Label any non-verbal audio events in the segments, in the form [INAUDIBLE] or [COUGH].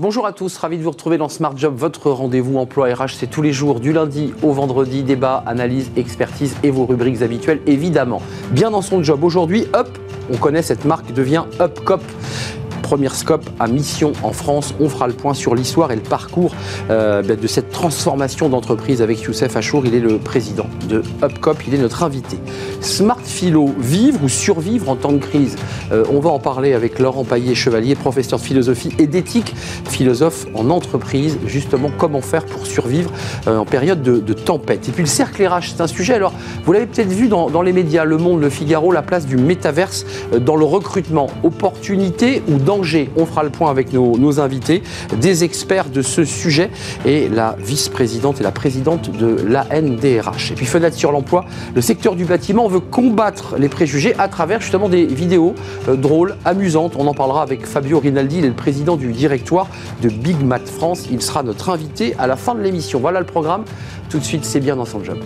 Bonjour à tous, ravi de vous retrouver dans Smart Job, votre rendez-vous emploi RH. C'est tous les jours, du lundi au vendredi, débat, analyse, expertise et vos rubriques habituelles, évidemment. Bien dans son job aujourd'hui, Up, on connaît cette marque, devient Upcop première scope à mission en France. On fera le point sur l'histoire et le parcours euh, ben, de cette transformation d'entreprise avec Youssef Achour. Il est le président de Upcop, il est notre invité. Smart Philo, vivre ou survivre en temps de crise? Euh, On va en parler avec Laurent Paillet-Chevalier, professeur de philosophie et d'éthique, philosophe en entreprise. Justement, comment faire pour survivre euh, en période de, tempête? Et puis le cercle RH, c'est un sujet. Alors, vous l'avez peut-être vu dans, les médias, Le Monde, Le Figaro, la place du métaverse dans le recrutement. Opportunité ou on fera le point avec nos, invités, des experts de ce sujet et la vice-présidente et la présidente de l'ANDRH. Et puis fenêtre sur l'emploi, le secteur du bâtiment veut combattre les préjugés à travers justement des vidéos euh, drôles, amusantes. On en parlera avec Fabio Rinaldi, il le président du directoire de Big Mat France. Il sera notre invité à la fin de l'émission. Voilà le programme. Tout de suite, c'est bien dans son job.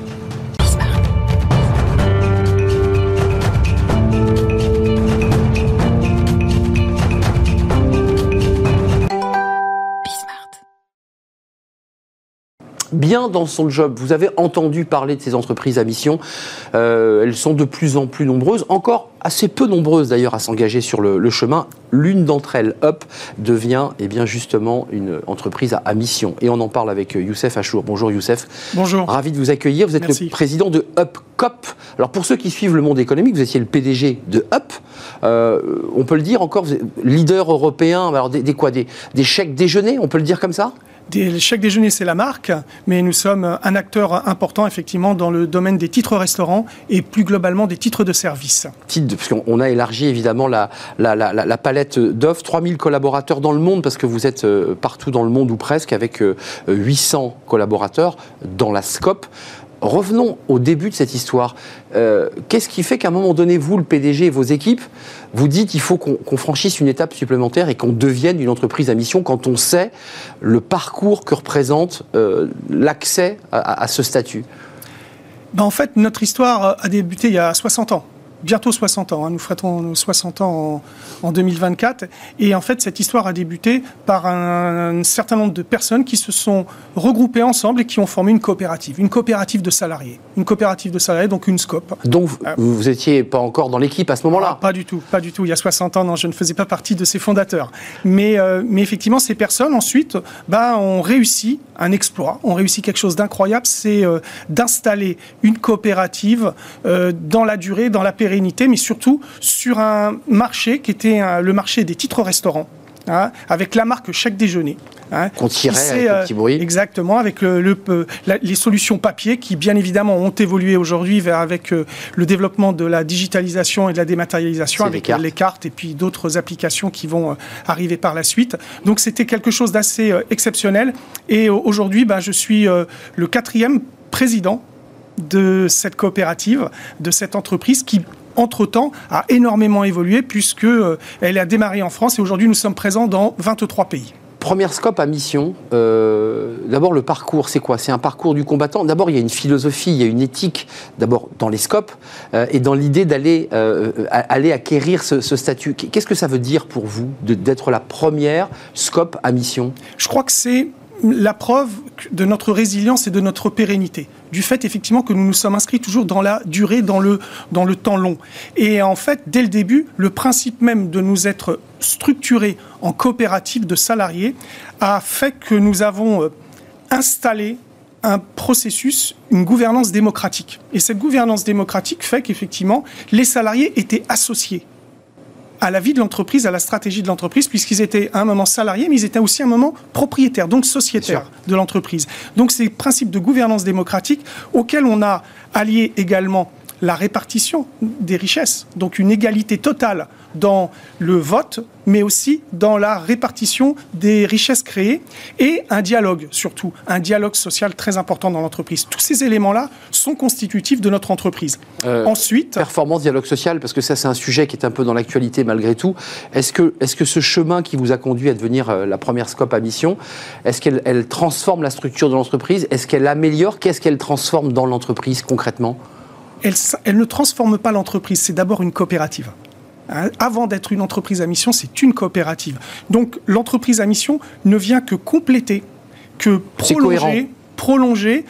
Bien dans son job. Vous avez entendu parler de ces entreprises à mission. Euh, elles sont de plus en plus nombreuses, encore assez peu nombreuses d'ailleurs à s'engager sur le, chemin. L'une d'entre elles, Up, devient eh bien, justement une entreprise à, mission. Et on en parle avec Youssef Achour. Bonjour Youssef. Bonjour. Ravi de vous accueillir. Vous êtes le président de Upcop. Alors pour ceux qui suivent le monde économique, vous étiez le PDG de Up. Euh, on peut le dire encore, leader européen, alors des, des quoi? Des, des chèques déjeuners, on peut le dire comme ça? Chaque déjeuner, c'est la marque, mais nous sommes un acteur important, effectivement, dans le domaine des titres restaurants et plus globalement des titres de service. Qu'on a élargi évidemment la, la, palette d'offres, 3000 collaborateurs dans le monde, parce que vous êtes euh, partout dans le monde ou presque, avec 800 euh, collaborateurs dans la SCOP. Revenons au début de cette histoire. Euh, qu'est-ce qui fait qu'à un moment donné, vous, le PDG et vos équipes, vous dites qu'il faut qu'on franchisse une étape supplémentaire et qu'on devienne une entreprise à mission quand on sait le parcours que représente euh, l'accès à, ce statut? Ben En fait, notre histoire a débuté il y a 60 ans bientôt 60 ans. Hein. Nous fêtons 60 ans en, 2024. Et en fait, cette histoire a débuté par un, certain nombre de personnes qui se sont regroupées ensemble et qui ont formé une coopérative, une coopérative de salariés. Une coopérative de salariés, donc une SCOP. Donc, vous n'étiez pas encore dans l'équipe à ce moment-là? Ah, Pas du tout, pas du tout. Il y a 60 ans, non, je ne faisais pas partie de ces fondateurs. Mais, euh, mais effectivement, ces personnes, ensuite, bah, ont réussi un exploit, ont réussi quelque chose d'incroyable, c'est euh, d'installer une coopérative euh, dans la durée, dans la période mais surtout sur un marché qui était le marché des titres restaurants. Hein, avec la marque Chaque Déjeuner. Hein, Qu'on tirait avec le petit bruit. Exactement, avec le, les solutions papier qui, bien évidemment, ont évolué aujourd'hui avec euh, le développement de la digitalisation et de la dématérialisation, avec les cartes. et puis d'autres applications qui vont euh, arriver par la suite. Donc c'était quelque chose d'assez euh, exceptionnel. Et aujourd'hui, ben, je suis le quatrième président de cette coopérative, de cette entreprise qui entre-temps, a énormément évolué puisque euh, elle a démarré en France et aujourd'hui nous sommes présents dans 23 pays. Première scope à mission, euh, d'abord le parcours, c'est quoi? C'est un parcours du combattant. D'abord, il y a une philosophie, il y a une éthique, d'abord dans les scopes, euh, et dans l'idée d'aller aller acquérir ce, ce statut. Qu'est-ce que ça veut dire pour vous d'être la première scope à mission? Je crois que c'est la preuve de notre résilience et de notre pérennité, du fait effectivement que nous nous sommes inscrits toujours dans la durée, dans le, dans le temps long. Et en fait, dès le début, le principe même de nous être structurés en coopérative de salariés a fait que nous avons euh, installé un processus, une gouvernance démocratique. Et cette gouvernance démocratique fait qu'effectivement, les salariés étaient associés à la vie de l'entreprise, à la stratégie de l'entreprise, puisqu'ils étaient à un moment salariés, mais ils étaient aussi à un moment propriétaires, donc sociétaires de l'entreprise. Donc ces principes de gouvernance démocratique auxquels on a allié également la répartition des richesses, donc une égalité totale dans le vote, mais aussi dans la répartition des richesses créées et un dialogue surtout, un dialogue social très important dans l'entreprise. Tous ces éléments-là sont constitutifs de notre entreprise. Euh, Ensuite, performance, dialogue social, parce que ça c'est un sujet qui est un peu dans l'actualité malgré tout. Est-ce que, est que ce chemin qui vous a conduit à devenir euh, la première scope à mission, est-ce qu'elle transforme la structure de l'entreprise? Est-ce qu'elle améliore? Qu'est-ce qu'elle transforme dans l'entreprise concrètement? Elle, elle ne transforme pas l'entreprise, c'est d'abord une coopérative. Hein, avant d'être une entreprise à mission, c'est une coopérative. Donc l'entreprise à mission ne vient que compléter, que prolonger, prolonger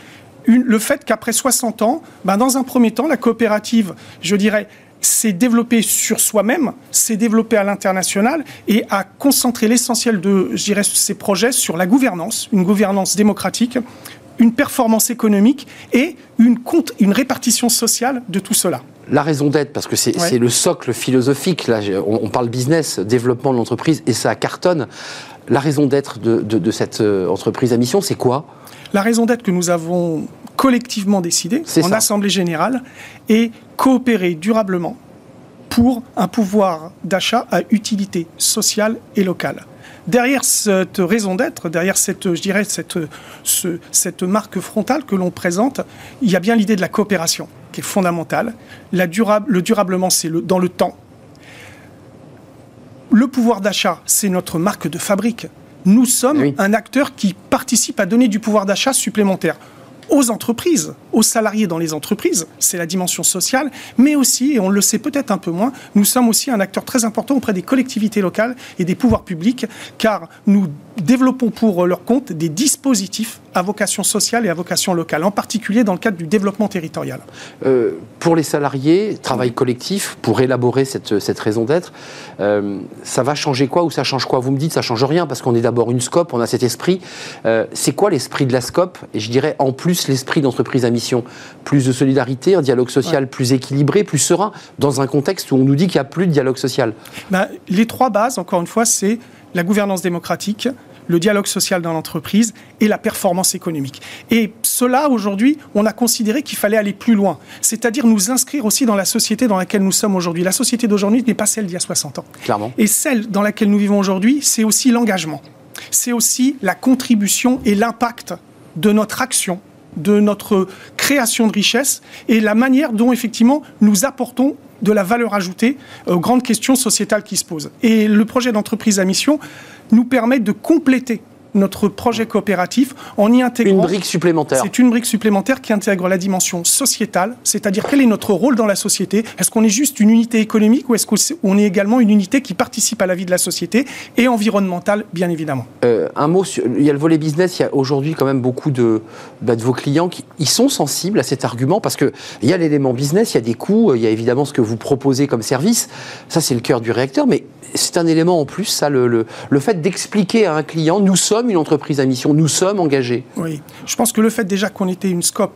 le fait qu'après 60 ans, ben dans un premier temps, la coopérative, je dirais, s'est développée sur soi-même, s'est développée à l'international et a concentré l'essentiel de, je dirais, ses projets sur la gouvernance, une gouvernance démocratique, une performance économique et une, compte, une répartition sociale de tout cela la raison d'être, parce que c'est le socle philosophique, là, on, parle business, développement de l'entreprise, et ça cartonne. La raison d'être de, cette euh, entreprise à mission, c'est quoi? La raison d'être que nous avons collectivement décidé en Assemblée générale est coopérer durablement pour un pouvoir d'achat à utilité sociale et locale. Derrière cette raison d'être, derrière cette, je dirais, cette, cette marque frontale que l'on présente, il y a bien l'idée de la coopération qui est fondamentale. La durable, le durablement, c'est le, dans le temps. Le pouvoir d'achat, c'est notre marque de fabrique. Nous sommes un acteur qui participe à donner du pouvoir d'achat supplémentaire aux entreprises, aux salariés dans les entreprises, c'est la dimension sociale, mais aussi, et on le sait peut-être un peu moins, nous sommes aussi un acteur très important auprès des collectivités locales et des pouvoirs publics, car nous développons pour leur compte des dispositifs à vocation sociale et à vocation locale, en particulier dans le cadre du développement territorial. Euh, pour les salariés, travail collectif, pour élaborer cette, cette raison d'être, euh, ça va changer quoi ou ça change quoi? Vous me dites ça change rien parce qu'on est d'abord une SCOP, on a cet esprit. Euh, c'est quoi l'esprit de la SCOP Et je dirais en plus l'esprit d'entreprise à mission. Plus de solidarité, un dialogue social plus équilibré, plus serein, dans un contexte où on nous dit qu'il n'y a plus de dialogue social. Ben, les trois bases, encore une fois, c'est la gouvernance démocratique, le dialogue social dans l'entreprise et la performance économique. Et cela, aujourd'hui, on a considéré qu'il fallait aller plus loin, c'est-à-dire nous inscrire aussi dans la société dans laquelle nous sommes aujourd'hui. La société d'aujourd'hui n'est pas celle d'il y a 60 ans. Clairement. Et celle dans laquelle nous vivons aujourd'hui, c'est aussi l'engagement. C'est aussi la contribution et l'impact de notre action de notre création de richesse et la manière dont effectivement nous apportons de la valeur ajoutée aux grandes questions sociétales qui se posent. Et le projet d'entreprise à mission nous permet de compléter notre projet coopératif en y intégrant... Une brique supplémentaire. C'est une brique supplémentaire qui intègre la dimension sociétale, c'est-à-dire quel est notre rôle dans la société. Est-ce qu'on est juste une unité économique ou est-ce qu'on est également une unité qui participe à la vie de la société et environnementale, bien évidemment euh, Un mot, sur, il y a le volet business, il y a aujourd'hui quand même beaucoup de, bah, de vos clients qui ils sont sensibles à cet argument parce qu'il y a l'élément business, il y a des coûts, il y a évidemment ce que vous proposez comme service, ça c'est le cœur du réacteur, mais c'est un élément en plus, ça, le, le, le fait d'expliquer à un client, nous sommes une entreprise à mission, nous sommes engagés. Oui, je pense que le fait déjà qu'on était une SCOP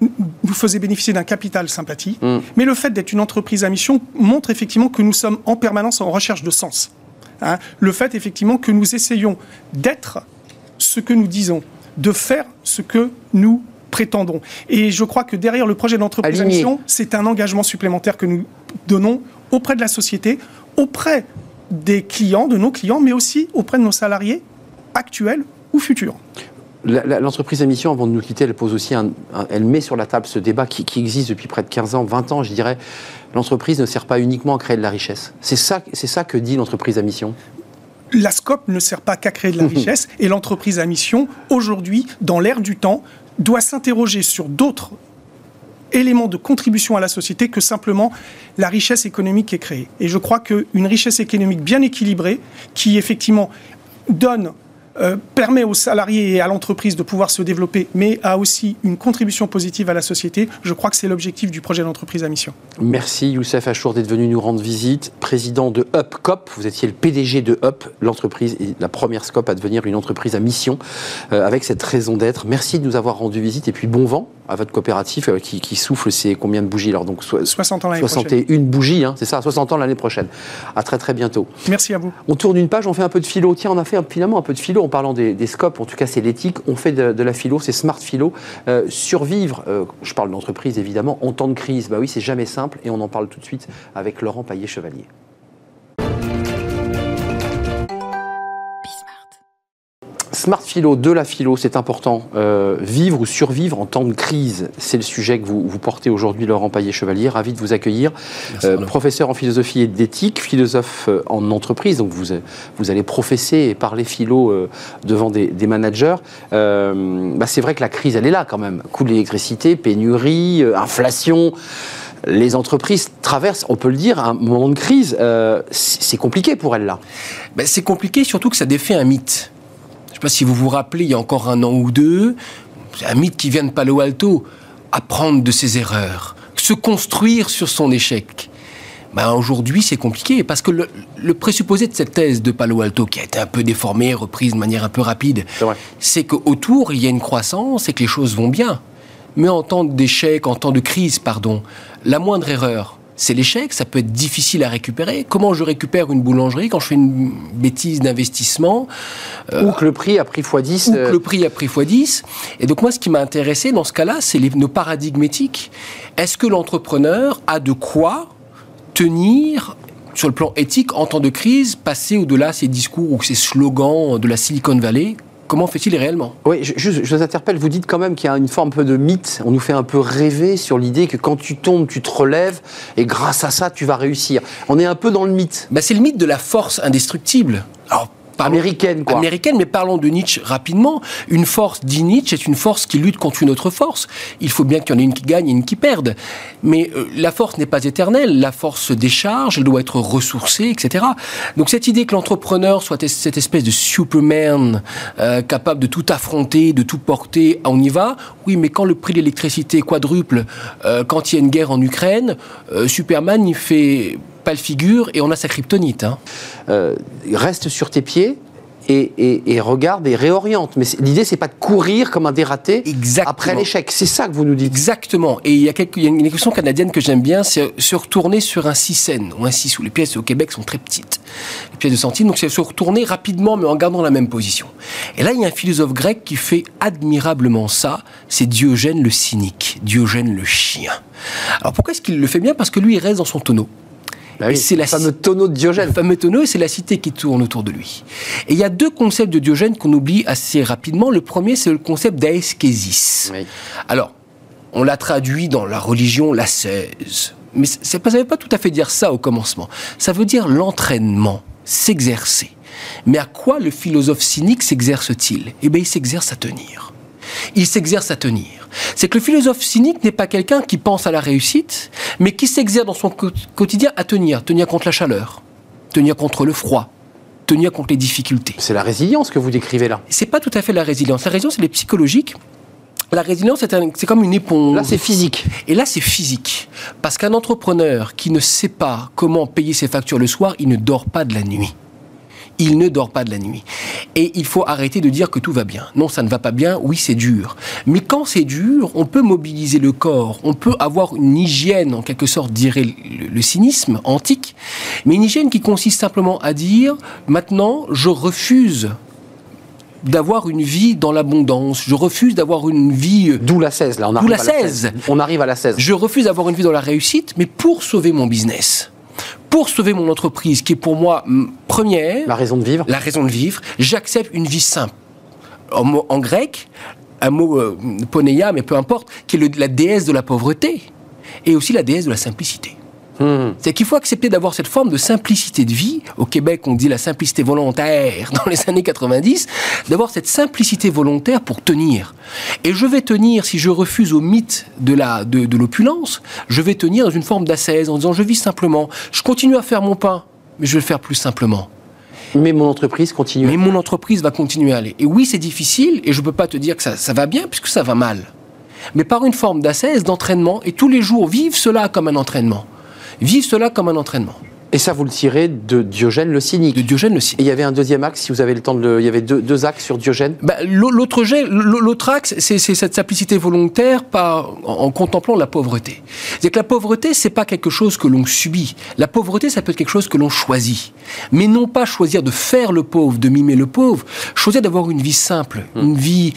nous faisait bénéficier d'un capital sympathie, mm. mais le fait d'être une entreprise à mission montre effectivement que nous sommes en permanence en recherche de sens. Hein. le fait effectivement que nous essayons d'être ce que nous disons, de faire ce que nous prétendons. Et je crois que derrière le projet d'entreprise à mission, c'est un engagement supplémentaire que nous donnons auprès de la société, auprès des clients, de nos clients, mais aussi auprès de nos salariés actuels ou futurs. L'entreprise à mission, avant de nous quitter, elle pose aussi elle met sur la table ce débat qui, existe depuis près de 15 ans, 20 ans, je dirais. L'entreprise ne sert pas uniquement à créer de la richesse. C'est ça, c'est ça que dit l'entreprise à mission. La SCOP ne sert pas qu'à créer de la richesse et l'entreprise à mission, aujourd'hui, dans l'ère du temps, doit s'interroger sur d'autres élément de contribution à la société que simplement la richesse économique qui est créée. Et je crois qu'une richesse économique bien équilibrée, qui effectivement donne euh, permet aux salariés et à l'entreprise de pouvoir se développer, mais a aussi une contribution positive à la société. Je crois que c'est l'objectif du projet d'entreprise à mission. Merci Youssef Achour d'être venu nous rendre visite, président de UpCop. Vous étiez le PDG de Up, l'entreprise, la première SCOP à devenir une entreprise à mission, euh, avec cette raison d'être. Merci de nous avoir rendu visite et puis bon vent à votre coopérative euh, qui, souffle c'est combien de bougies alors donc 60 ans l'année prochaine. 61 bougies, hein, c'est ça, 60 ans l'année prochaine. À très très bientôt. Merci à vous. On tourne une page, on fait un peu de philo. Tiens, on a fait finalement un peu de philo en parlant des, scopes, en tout cas c'est l'éthique, on fait de, la philo, c'est smart philo. Euh, survivre, euh, je parle d'entreprise évidemment, en temps de crise, bah oui, c'est jamais simple et on en parle tout de suite avec Laurent Paillet-Chevalier. Smart philo, de la philo, c'est important. Euh, vivre ou survivre en temps de crise, c'est le sujet que vous, vous portez aujourd'hui, Laurent Paillet-Chevalier. Ravi de vous accueillir. Euh, professeur en philosophie et d'éthique, philosophe euh, en entreprise, donc vous, vous allez professer et parler philo devant des, managers. bah c'est vrai que la crise, elle est là quand même. Coût de l'électricité, pénurie, inflation les entreprises traversent, on peut le dire, un moment de crise. Euh, c'est compliqué pour elles là. Ben, c'est compliqué surtout que ça défait un mythe. Je ne sais pas si vous vous rappelez, il y a encore un an ou deux, un mythe qui vient de Palo Alto, apprendre de ses erreurs, se construire sur son échec. Ben aujourd'hui, c'est compliqué parce que le, présupposé de cette thèse de Palo Alto, qui a été un peu déformée, reprise de manière un peu rapide, c'est qu'autour, il y a une croissance et que les choses vont bien. Mais en temps d'échec, en temps de crise, pardon, la moindre erreur, c'est l'échec, ça peut être difficile à récupérer. Comment je récupère une boulangerie quand je fais une bêtise d'investissement euh, Ou que le prix a pris x10. Ou que euh, le prix a pris x10. Et donc moi, ce qui m'a intéressé dans ce cas-là, c'est nos paradigmes éthiques. Est-ce que l'entrepreneur a de quoi tenir sur le plan éthique en temps de crise, passer au-delà ces discours ou ces slogans de la Silicon Valley comment fait-il réellement Oui, je, je, vous interpelle, vous dites quand même qu'il y a une forme un peu de mythe, on nous fait un peu rêver sur l'idée que quand tu tombes, tu te relèves, et grâce à ça, tu vas réussir. On est un peu dans le mythe. Bah, c'est le mythe de la force indestructible. Alors, américaine, quoi. Américaine, mais parlons de Nietzsche rapidement. Une force, dit Nietzsche, est une force qui lutte contre une autre force. Il faut bien qu'il y en ait une qui gagne et une qui perde. Mais euh, la force n'est pas éternelle. La force se décharge, elle doit être ressourcée, etc. Donc cette idée que l'entrepreneur soit cette espèce de Superman euh, capable de tout affronter, de tout porter, on y va. Oui, mais quand le prix de l'électricité quadruple, euh, quand il y a une guerre en Ukraine, Superman, il fait pas le figure et on a sa kryptonite. Hein. Euh, reste sur tes pieds. Et, regarde et réoriente. Mais l'idée, c'est pas de courir comme un dératé après l'échec. C'est ça que vous nous dites. Exactement. Et il y, a une expression canadienne que j'aime bien, c'est se retourner sur un 6 cents ou un 6 où les pièces au Québec sont très petites. Les pièces de centimes, donc c'est se retourner rapidement mais en gardant la même position. Et là, il y a un philosophe grec qui fait admirablement ça, c'est Diogène le cynique, Diogène le chien. Alors pourquoi est-ce qu'il le fait bien? Parce que lui, il reste dans son tonneau. Bah c'est le fameux tonneau de Diogène. Le fameux tonneau, c'est la cité qui tourne autour de lui. Et il y a deux concepts de Diogène qu'on oublie assez rapidement. Le premier, c'est le concept d'aeskésis. Alors, on l'a traduit dans la religion l'ascèse. Mais ça ne veut pas tout à fait dire ça au commencement. Ça veut dire l'entraînement, s'exercer. Mais à quoi le philosophe cynique s'exerce-t-il? Eh bien, il s'exerce à tenir. Il s'exerce à tenir c'est que le philosophe cynique n'est pas quelqu'un qui pense à la réussite, mais qui s'exerce dans son quotidien à tenir, tenir contre la chaleur, tenir contre le froid, tenir contre les difficultés. C'est la résilience que vous décrivez là. C'est pas tout à fait la résilience. La résilience, elle est psychologique. La résilience, c'est comme une éponge. Là, c'est physique. Et là, c'est physique. Parce qu'un entrepreneur qui ne sait pas comment payer ses factures le soir, il ne dort pas de la nuit il ne dort pas de la nuit. Et il faut arrêter de dire que tout va bien. Non, ça ne va pas bien, oui, c'est dur. Mais quand c'est dur, on peut mobiliser le corps, on peut avoir une hygiène, en quelque sorte, dirait le, cynisme antique, mais une hygiène qui consiste simplement à dire, maintenant, je refuse d'avoir une vie dans l'abondance. Je refuse d'avoir une vie. Euh, D'où la 16, là. On arrive la 16. On arrive à la 16. Je refuse d'avoir une vie dans la réussite, mais pour sauver mon business pour sauver mon entreprise, qui est pour moi première. La raison de vivre. La raison de vivre. J'accepte une vie simple. En, grec, un mot euh, poneia, mais peu importe, qui est la déesse de la pauvreté et aussi la déesse de la simplicité. Hmm. C'est qu'il faut accepter d'avoir cette forme de simplicité de vie. Au Québec, on dit la simplicité volontaire [LAUGHS] dans les années 90, d'avoir cette simplicité volontaire pour tenir. Et je vais tenir, si je refuse au mythe de la de, l'opulence, je vais tenir dans une forme d'assaise en disant je vis simplement, je continue à faire mon pain, mais je vais le faire plus simplement. Mais mon entreprise continue. Mais mon entreprise va continuer à aller. Et oui, c'est difficile, et je ne peux pas te dire que ça, ça va bien, puisque ça va mal. Mais par une forme d'assaise, d'entraînement, et tous les jours, vivre cela comme un entraînement. Vivre cela comme un entraînement. Et ça, vous le tirez de Diogène le cynique. De Diogène le cynique. Et il y avait un deuxième axe, si vous avez le temps de le... Il y avait deux, axes sur Diogène bah, L'autre axe, c'est cette simplicité volontaire par, en, contemplant la pauvreté. C'est que la pauvreté, c'est pas quelque chose que l'on subit. La pauvreté, ça peut être quelque chose que l'on choisit. Mais non pas choisir de faire le pauvre, de mimer le pauvre, choisir d'avoir une vie simple, hmm. une vie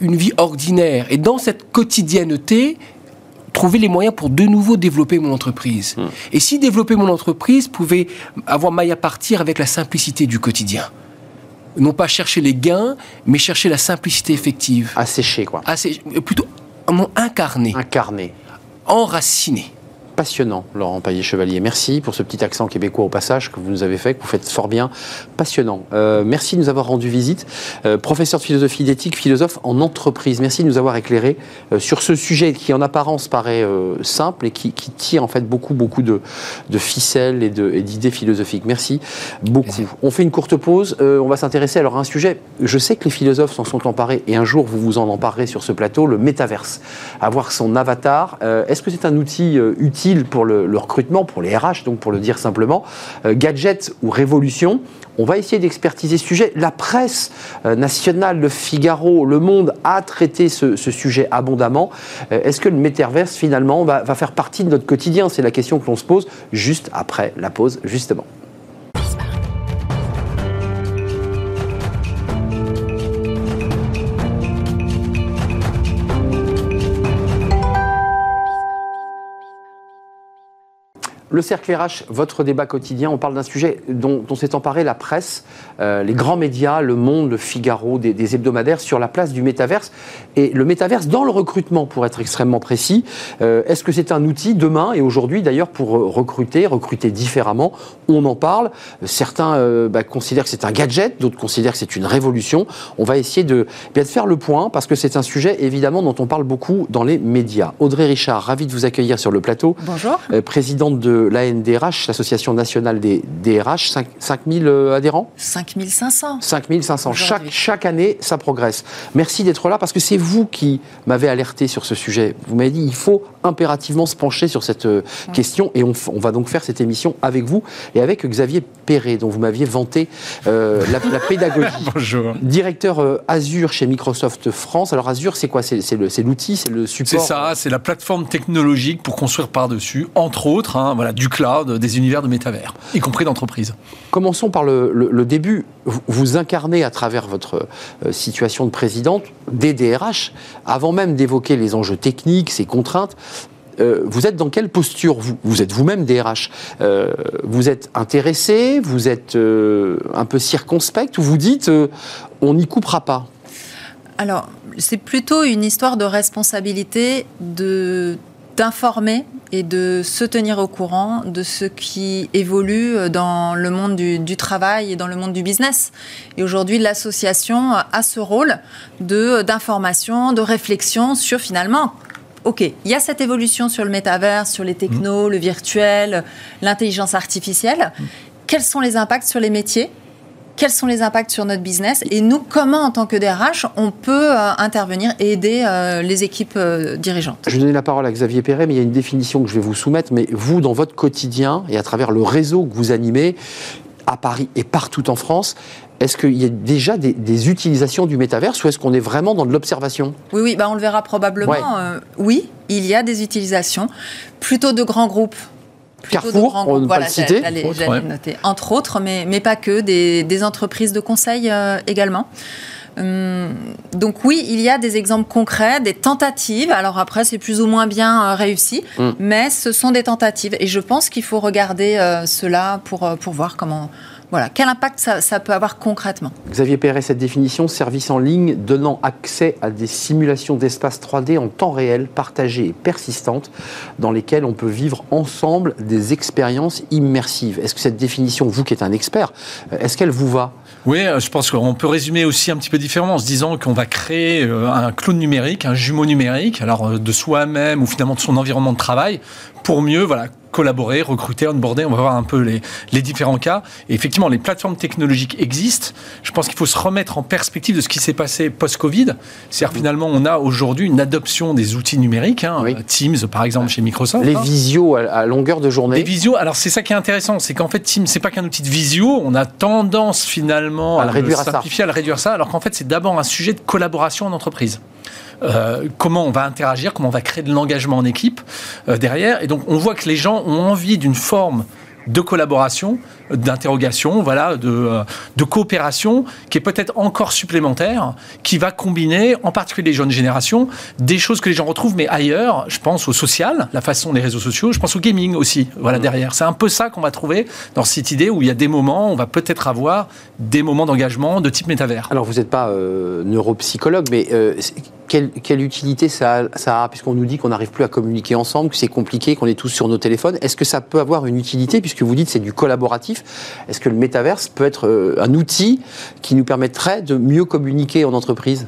une vie ordinaire. Et dans cette quotidienneté, trouver les moyens pour de nouveau développer mon entreprise. Hmm. Et si développer mon entreprise pouvait avoir maille à partir avec la simplicité du quotidien. Non pas chercher les gains, mais chercher la simplicité effective. Assécher, quoi. Assécher, plutôt incarné. Incarné. Enraciné passionnant, Laurent Paillet-Chevalier. Merci pour ce petit accent québécois au passage que vous nous avez fait, que vous faites fort bien. Passionnant. Euh, merci de nous avoir rendu visite. Euh, professeur de philosophie d'éthique, philosophe en entreprise. Merci de nous avoir éclairé euh, sur ce sujet qui en apparence paraît simple et qui, tire en fait beaucoup, beaucoup de, ficelles et d'idées philosophiques. Merci beaucoup. On fait une courte pause. on va s'intéresser alors à un sujet. Je sais que les philosophes s'en sont emparés et un jour vous vous en emparerez sur ce plateau, le métaverse. Avoir son avatar. Est-ce que c'est un outil utile pour le, recrutement, pour les RH, donc pour le dire simplement Gadget ou révolution on va essayer d'expertiser ce sujet. La presse euh, nationale, le Figaro, Le Monde a traité ce, sujet abondamment. Euh, est-ce que le métaverse, finalement, va faire partie de notre quotidien? C'est la question que l'on se pose juste après la pause, justement. Le cercle RH, votre débat quotidien, on parle d'un sujet dont, s'est emparé la presse, euh, les grands médias, Le Monde, Le Figaro, des, hebdomadaires sur la place du métaverse. Et le métaverse dans le recrutement, pour être extrêmement précis. Euh, est-ce que c'est un outil demain et aujourd'hui d'ailleurs pour euh, recruter, recruter différemment? On en parle. Certains bah, considèrent que c'est un gadget, d'autres considèrent que c'est une révolution. On va essayer de, eh bien, de faire le point parce que c'est un sujet évidemment dont on parle beaucoup dans les médias. Audrey Richard, ravi de vous accueillir sur le plateau. Bonjour. présidente de l'ANDRH, l'Association nationale des DRH, 5, 5000 adhérents 5500. 5500. Chaque, chaque année, ça progresse. Merci d'être là parce que c'est vous qui m'avez alerté sur ce sujet. Vous m'avez dit il faut impérativement se pencher sur cette euh, question et on, on, va donc faire cette émission avec vous et avec Xavier Perret, dont vous m'aviez vanté euh, la, pédagogie. [LAUGHS] Bonjour. Directeur euh, Azure chez Microsoft France. Alors Azure, c'est quoi? C'est l'outil, c'est le support? C'est ça, c'est la plateforme technologique pour construire par-dessus, entre autres, hein, voilà, du cloud, des univers de métavers, y compris d'entreprise. Commençons par le, début. Vous, incarnez à travers votre situation de présidente des DRH, avant même d'évoquer les enjeux techniques, ces contraintes. Euh, vous êtes dans quelle posture vous, vous êtes vous-même DRH euh, Vous êtes intéressé? Vous êtes euh, un peu circonspect? Ou vous dites on n'y coupera pas? Alors, c'est plutôt une histoire de responsabilité de d'informer et de se tenir au courant de ce qui évolue dans le monde du, travail et dans le monde du business. Et aujourd'hui, l'association a ce rôle de d'information, de réflexion sur finalement OK, il y a cette évolution sur le métavers, sur les technos, le virtuel, l'intelligence artificielle. Quels sont les impacts sur les métiers? Quels sont les impacts sur notre business et nous, comment en tant que DRH, on peut euh, intervenir et aider euh, les équipes euh, dirigeantes. Je vais donner la parole à Xavier Perret, mais il y a une définition que je vais vous soumettre. Mais vous, dans votre quotidien et à travers le réseau que vous animez, à Paris et partout en France, est-ce qu'il y a déjà des, utilisations du métaverse ou est-ce qu'on est vraiment dans de l'observation? Oui, oui, bah on le verra probablement. Oui, il y a des utilisations, plutôt de grands groupes. Carrefour, on ne pas le citer. noter. Entre autres, mais, mais pas que, des, entreprises de conseil euh, également. Hum, donc oui, il y a des exemples concrets, des tentatives. Alors après, c'est plus ou moins bien euh, réussi, hum. mais ce sont des tentatives. Et je pense qu'il faut regarder cela pour, pour voir comment, voilà, quel impact ça, peut avoir concrètement Xavier Perret, cette définition, service en ligne donnant accès à des simulations d'espace 3D en temps réel, partagées et persistantes, dans lesquelles on peut vivre ensemble des expériences immersives. Est-ce que cette définition, vous qui êtes un expert, euh, est-ce qu'elle vous va? Oui, euh, je pense qu'on peut résumer aussi un petit peu différemment en se disant qu'on va créer euh, un clone numérique, un jumeau numérique, alors de soi-même ou finalement de son environnement de travail, pour mieux voilà, collaborer, recruter, onboarder. On va voir un peu les, les différents cas. Et effectivement, les plateformes technologiques existent. Je pense qu'il faut se remettre en perspective de ce qui s'est passé post-Covid. C'est-à-dire finalement, on a aujourd'hui une adoption des outils numériques, hein, Teams par exemple chez Microsoft. Les visios à, longueur de journée. Les visios. Alors c'est ça qui est intéressant, c'est qu'en fait Teams, c'est pas qu'un outil de visio. On a tendance finalement à, le réduire simplifier, à, à le réduire ça, alors qu'en fait c'est d'abord un sujet de collaboration en entreprise. Euh, comment on va interagir, comment on va créer de l'engagement en équipe euh, derrière. Et donc on voit que les gens ont envie d'une forme de collaboration, d'interrogation, voilà, de, euh, de coopération, qui est peut-être encore supplémentaire, qui va combiner, en particulier les jeunes générations, des choses que les gens retrouvent, mais ailleurs. Je pense au social, la façon des réseaux sociaux. Je pense au gaming aussi, voilà, mmh. derrière. C'est un peu ça qu'on va trouver dans cette idée où il y a des moments, on va peut-être avoir des moments d'engagement de type métavers. Alors, vous n'êtes pas euh, neuropsychologue, mais euh, quelle, utilité ça a, puisqu'on nous dit qu'on n'arrive plus à communiquer ensemble, que c'est compliqué, qu'on est tous sur nos téléphones Est-ce que ça peut avoir une utilité, puisque vous dites c'est du collaboratif Est-ce que le métaverse peut être euh, un outil qui nous permettrait de mieux communiquer en entreprise?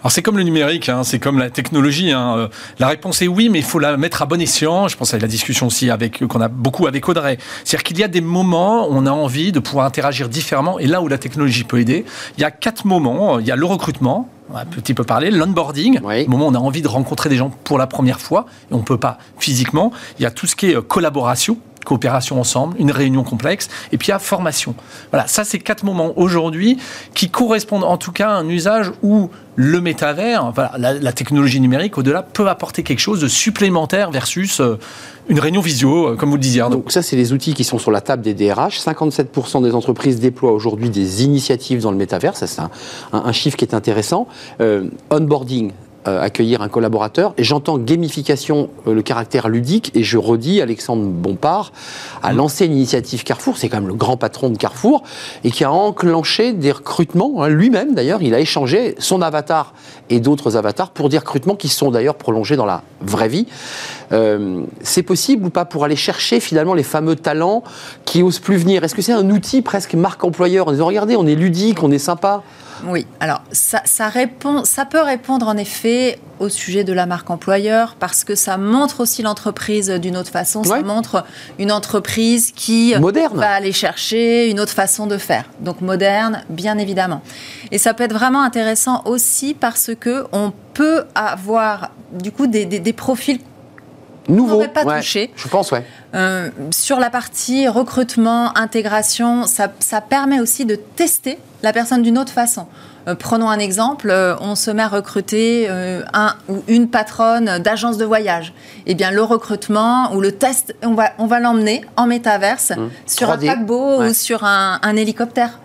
Alors c'est comme le numérique, hein, c'est comme la technologie. Hein. Euh, la réponse est oui, mais il faut la mettre à bon escient. Je pense à la discussion aussi avec qu'on a beaucoup avec Audrey. C'est-à-dire qu'il y a des moments où on a envie de pouvoir interagir différemment, et là où la technologie peut aider, il y a quatre moments. Il y a le recrutement, on a un petit peu parlé, l'onboarding, le moment où on a envie de rencontrer des gens pour la première fois, et on ne peut pas physiquement. Il y a tout ce qui est euh, collaboration, coopération ensemble, une réunion complexe, et puis il y a formation. Voilà, ça c'est quatre moments aujourd'hui qui correspondent en tout cas à un usage où le métavers, voilà, la, technologie numérique au-delà peut apporter quelque chose de supplémentaire versus euh, une réunion visio, euh, comme vous le disiez. Donc ça, c'est les outils qui sont sur la table des DRH. 57% des entreprises déploient aujourd'hui des initiatives dans le métavers. Ça, c'est un, chiffre qui est intéressant. Euh, onboarding, euh, accueillir un collaborateur. Et j'entends gamification, euh, le caractère ludique, et je redis, Alexandre Bompard a lancé une initiative Carrefour, c'est quand même le grand patron de Carrefour, et qui a enclenché des recrutements, hein, lui-même d'ailleurs, il a échangé son avatar et d'autres avatars pour des recrutements qui sont d'ailleurs prolongés dans la vraie vie. Euh, c'est possible ou pas pour aller chercher finalement les fameux talents qui osent plus venir? Est-ce que c'est un outil presque marque employeur en disant regardez, on est ludique, on est sympa oui, alors ça, répond, ça peut répondre en effet au sujet de la marque employeur parce que ça montre aussi l'entreprise d'une autre façon. Ça montre une entreprise qui va aller chercher une autre façon de faire. Donc moderne, bien évidemment. Et ça peut être vraiment intéressant aussi parce que on peut avoir du coup des, des, des profils nouveau. pas touché. Je pense, ouais. Euh, sur la partie recrutement, intégration, ça, ça, permet aussi de tester la personne d'une autre façon. Euh, prenons un exemple, euh, on se met à recruter un ou une patronne d'agence de voyage. Eh bien, le recrutement ou le test, on va, on va l'emmener en métaverse mmh. sur un paquebot ou sur un, un hélicoptère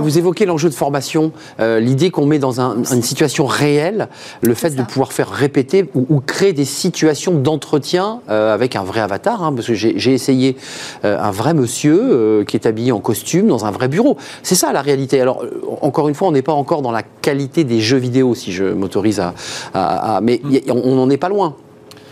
vous évoquez l'enjeu de formation, euh, l'idée qu'on met dans une situation réelle, le fait de pouvoir faire répéter ou, créer des situations d'entretien euh, avec un vrai avatar, hein, parce que j'ai essayé euh, un vrai monsieur qui est habillé en costume dans un vrai bureau. C'est ça la réalité. Alors, encore une fois, on n'est pas encore dans la qualité des jeux vidéo, si je m'autorise à, Mais mm. on n'en est pas loin.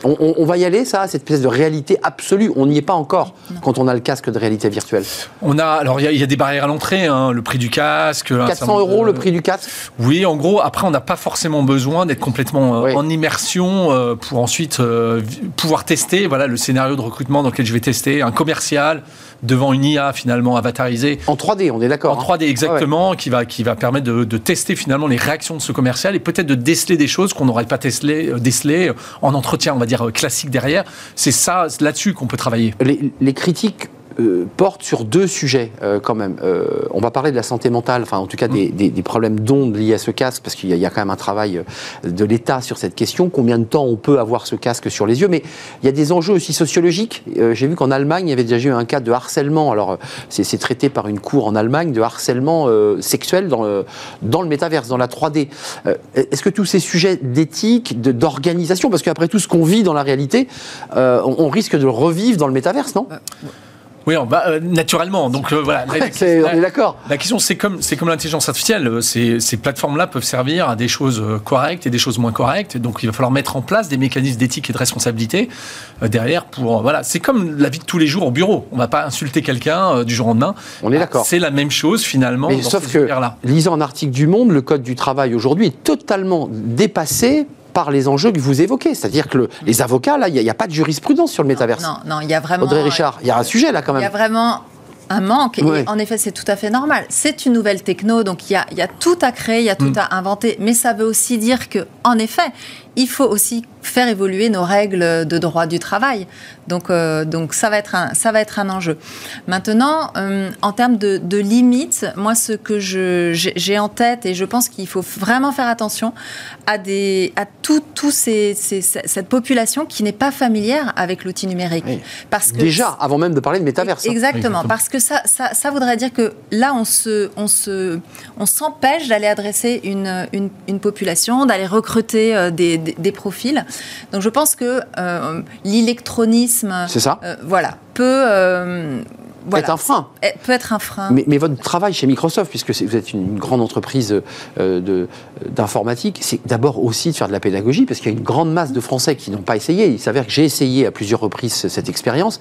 On, va y aller, ça, cette espèce de réalité absolue. On n'y est pas encore quand on a le casque de réalité virtuelle. On a, alors il y, a des barrières à l'entrée, hein, le prix du casque. 400 euros le prix du casque. Oui, en gros. Après, on n'a pas forcément besoin d'être complètement euh, en immersion euh, pour ensuite euh, pouvoir tester. Voilà le scénario de recrutement dans lequel je vais tester un commercial devant une IA finalement avatarisée. En 3D, on est d'accord. En 3D, hein. exactement, qui, va, qui va permettre de, tester finalement les réactions de ce commercial et peut-être de déceler des choses qu'on n'aurait pas décelées déceler en entretien, on va dire, classique derrière. C'est ça, là-dessus qu'on peut travailler. Les critiques euh, porte sur deux sujets euh, quand même. Euh, on va parler de la santé mentale, enfin en tout cas des, mm. problèmes d'ondes liés à ce casque, parce qu'il y, a quand même un travail de l'État sur cette question. Combien de temps on peut avoir ce casque sur les yeux? Mais il y a des enjeux aussi sociologiques. J'ai vu qu'en Allemagne, il y avait déjà eu un cas de harcèlement. Alors c'est traité par une cour en Allemagne de harcèlement sexuel dans le, dans le métaverse, dans la 3D. Est-ce que tous ces sujets d'éthique, d'organisation, parce qu'après tout ce qu'on vit dans la réalité, on, on, risque de le revivre dans le métaverse, non? Oui, euh, naturellement. Donc euh, voilà. [LAUGHS] on est d'accord. La question, c'est comme, c'est comme l'intelligence artificielle. Euh, ces, ces plateformes-là peuvent servir à des choses correctes et des choses moins correctes. Donc il va falloir mettre en place des mécanismes d'éthique et de responsabilité derrière pour voilà. C'est comme la vie de tous les jours au bureau. On ne va pas insulter quelqu'un du jour au lendemain. On est d'accord. C'est la même chose finalement. Mais sauf que, lisant un article du Monde, le code du travail aujourd'hui est totalement dépassé par les enjeux que vous évoquez. C'est-à-dire que les avocats, là, il n'y a, pas de jurisprudence sur le métaverse. Non, non, il y a vraiment. Audrey Richard, il y a un sujet là quand même. Il y a vraiment un manque. Et en effet, c'est tout à fait normal. C'est une nouvelle techno, donc il y a, tout à créer, il y a tout mm. à inventer. Mais ça veut aussi dire que, en effet, il faut aussi faire évoluer nos règles de droit du travail. Donc, euh, donc ça, va être un, ça va être un enjeu. Maintenant, euh, en termes de, de, limites, moi, ce que j'ai en tête, et je pense qu'il faut vraiment faire attention à, des, à tout, tout ces, cette population qui n'est pas familière avec l'outil numérique. Parce que Déjà, avant même de parler de métaverse. Hein. Exactement, parce que ça, ça, ça, voudrait dire que là, on se, on se, on s'empêche d'aller adresser une, une, une population, d'aller recruter euh, des, des, des profils. Donc je pense que euh, l'électronisme, euh, voilà, peut euh, être un frein. Peut être un frein. Mais, votre travail chez Microsoft, puisque vous êtes une, grande entreprise d'informatique, c'est d'abord aussi de faire de la pédagogie, parce qu'il y a une grande masse de Français qui n'ont pas essayé. Il s'avère que j'ai essayé à plusieurs reprises cette expérience.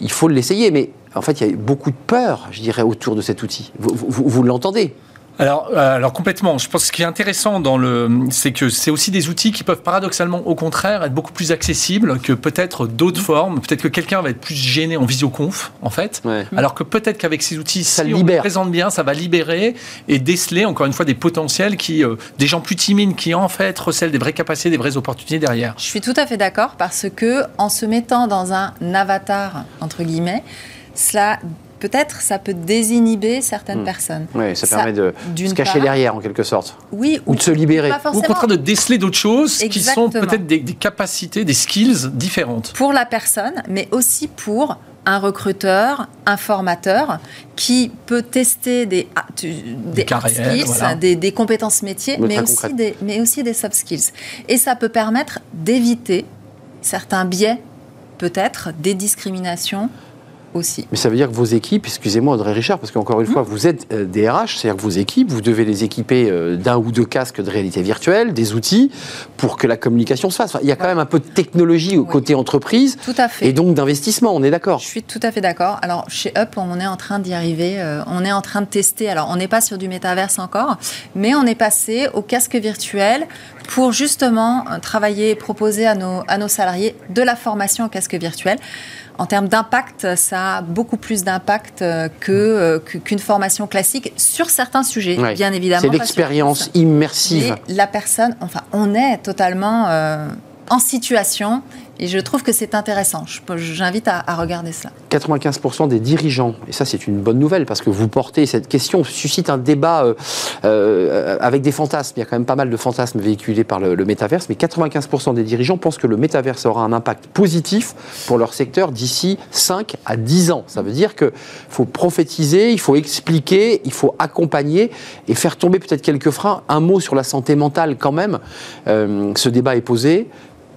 Il faut l'essayer, mais en fait, il y a beaucoup de peur, je dirais, autour de cet outil. vous l'entendez? Alors, euh, alors complètement. Je pense que ce qui est intéressant dans le, c'est que c'est aussi des outils qui peuvent paradoxalement, au contraire, être beaucoup plus accessibles que peut-être d'autres formes. Peut-être que quelqu'un va être plus gêné en visioconf, en fait. Alors que peut-être qu'avec ces outils, ça si libère. on présente bien, ça va libérer et déceler encore une fois des potentiels qui, euh, des gens plus timides qui en fait recèlent des vraies capacités, des vraies opportunités derrière. Je suis tout à fait d'accord parce que en se mettant dans un avatar entre guillemets, cela peut-être ça peut désinhiber certaines hmm. personnes. Oui, ça, permet de se cacher derrière en quelque sorte. Oui, ou, de se libérer. Ou au contraire de déceler d'autres choses qui sont peut-être des, capacités, des skills différentes. Pour la personne, mais aussi pour un recruteur, un formateur qui peut tester des, ah, des, skills, des, compétences métiers, mais, aussi des, mais aussi des soft skills. Et ça peut permettre d'éviter certains biais, peut-être, des discriminations aussi. Mais ça veut dire que vos équipes, excusez-moi Audrey Richard, parce qu'encore une fois, vous êtes euh, DRH, c'est-à-dire que vos équipes, vous devez les équiper euh, d'un ou deux casques de réalité virtuelle, des outils, pour que la communication se fasse. il y a quand même un peu de technologie au côté entreprise. Tout à fait. Et donc d'investissement, on est d'accord Je suis tout à fait d'accord. Alors chez Up, on est en train d'y arriver, euh, on est en train de tester. Alors on n'est pas sur du métaverse encore, mais on est passé au casque virtuel pour justement travailler et proposer à nos, à nos salariés de la formation en casque virtuel. En termes d'impact, ça a beaucoup plus d'impact euh, euh, que, qu'une formation classique sur certains sujets, bien évidemment. C'est l'expérience immersive. la personne, enfin, on est totalement euh, en situation et je trouve que c'est intéressant. J'invite à, regarder cela. 95% des dirigeants, et ça c'est une bonne nouvelle parce que vous portez cette question, suscite un débat euh, euh, avec des fantasmes. Il y a quand même pas mal de fantasmes véhiculés par le, métaverse, mais 95% des dirigeants pensent que le métaverse aura un impact positif pour leur secteur d'ici 5 à 10 ans. Ça veut dire qu'il faut prophétiser, il faut expliquer, il faut accompagner et faire tomber peut-être quelques freins. Un mot sur la santé mentale quand même. Euh, ce débat est posé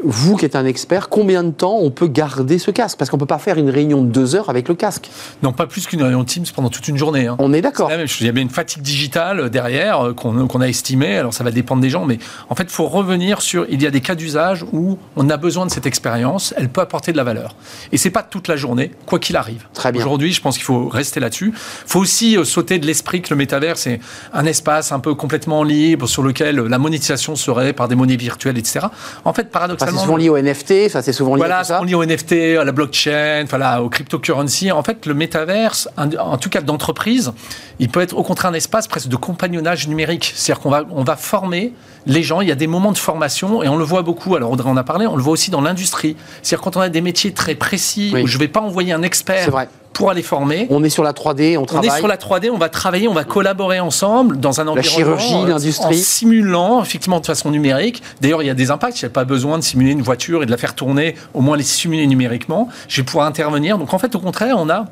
vous qui êtes un expert, combien de temps on peut garder ce casque? Parce qu'on ne peut pas faire une réunion de deux heures avec le casque. Non, pas plus qu'une réunion Teams pendant toute une journée. Hein. On est d'accord. Il y a bien une fatigue digitale derrière euh, qu'on a estimée. Alors ça va dépendre des gens, mais en fait, il faut revenir sur. Il y a des cas d'usage où on a besoin de cette expérience. Elle peut apporter de la valeur. Et c'est pas toute la journée, quoi qu'il arrive. Très bien. Aujourd'hui, je pense qu'il faut rester là-dessus. Il faut aussi euh, sauter de l'esprit que le métavers, c'est un espace un peu complètement libre sur lequel la monétisation serait par des monnaies virtuelles, etc. En fait, paradoxalement c'est souvent lié au NFT, ça c'est souvent lié voilà, à ça. Voilà, lié au NFT, à la blockchain, voilà, au cryptocurrency. En fait, le métaverse, en tout cas d'entreprise, il peut être au contraire un espace presque de compagnonnage numérique. C'est-à-dire qu'on va, on va former les gens. Il y a des moments de formation et on le voit beaucoup. Alors Audrey en a parlé, on le voit aussi dans l'industrie. C'est-à-dire quand on a des métiers très précis où je ne vais pas envoyer un expert pour aller former. On est sur la 3D, on travaille. On est sur la 3D, on va travailler, on va collaborer ensemble dans un environnement. La chirurgie, euh, l'industrie. En simulant, effectivement, de façon numérique. D'ailleurs, il y a des impacts. Il n'y a pas besoin de simuler une voiture et de la faire tourner, au moins les simuler numériquement. Je vais pouvoir intervenir. Donc, en fait, au contraire, on a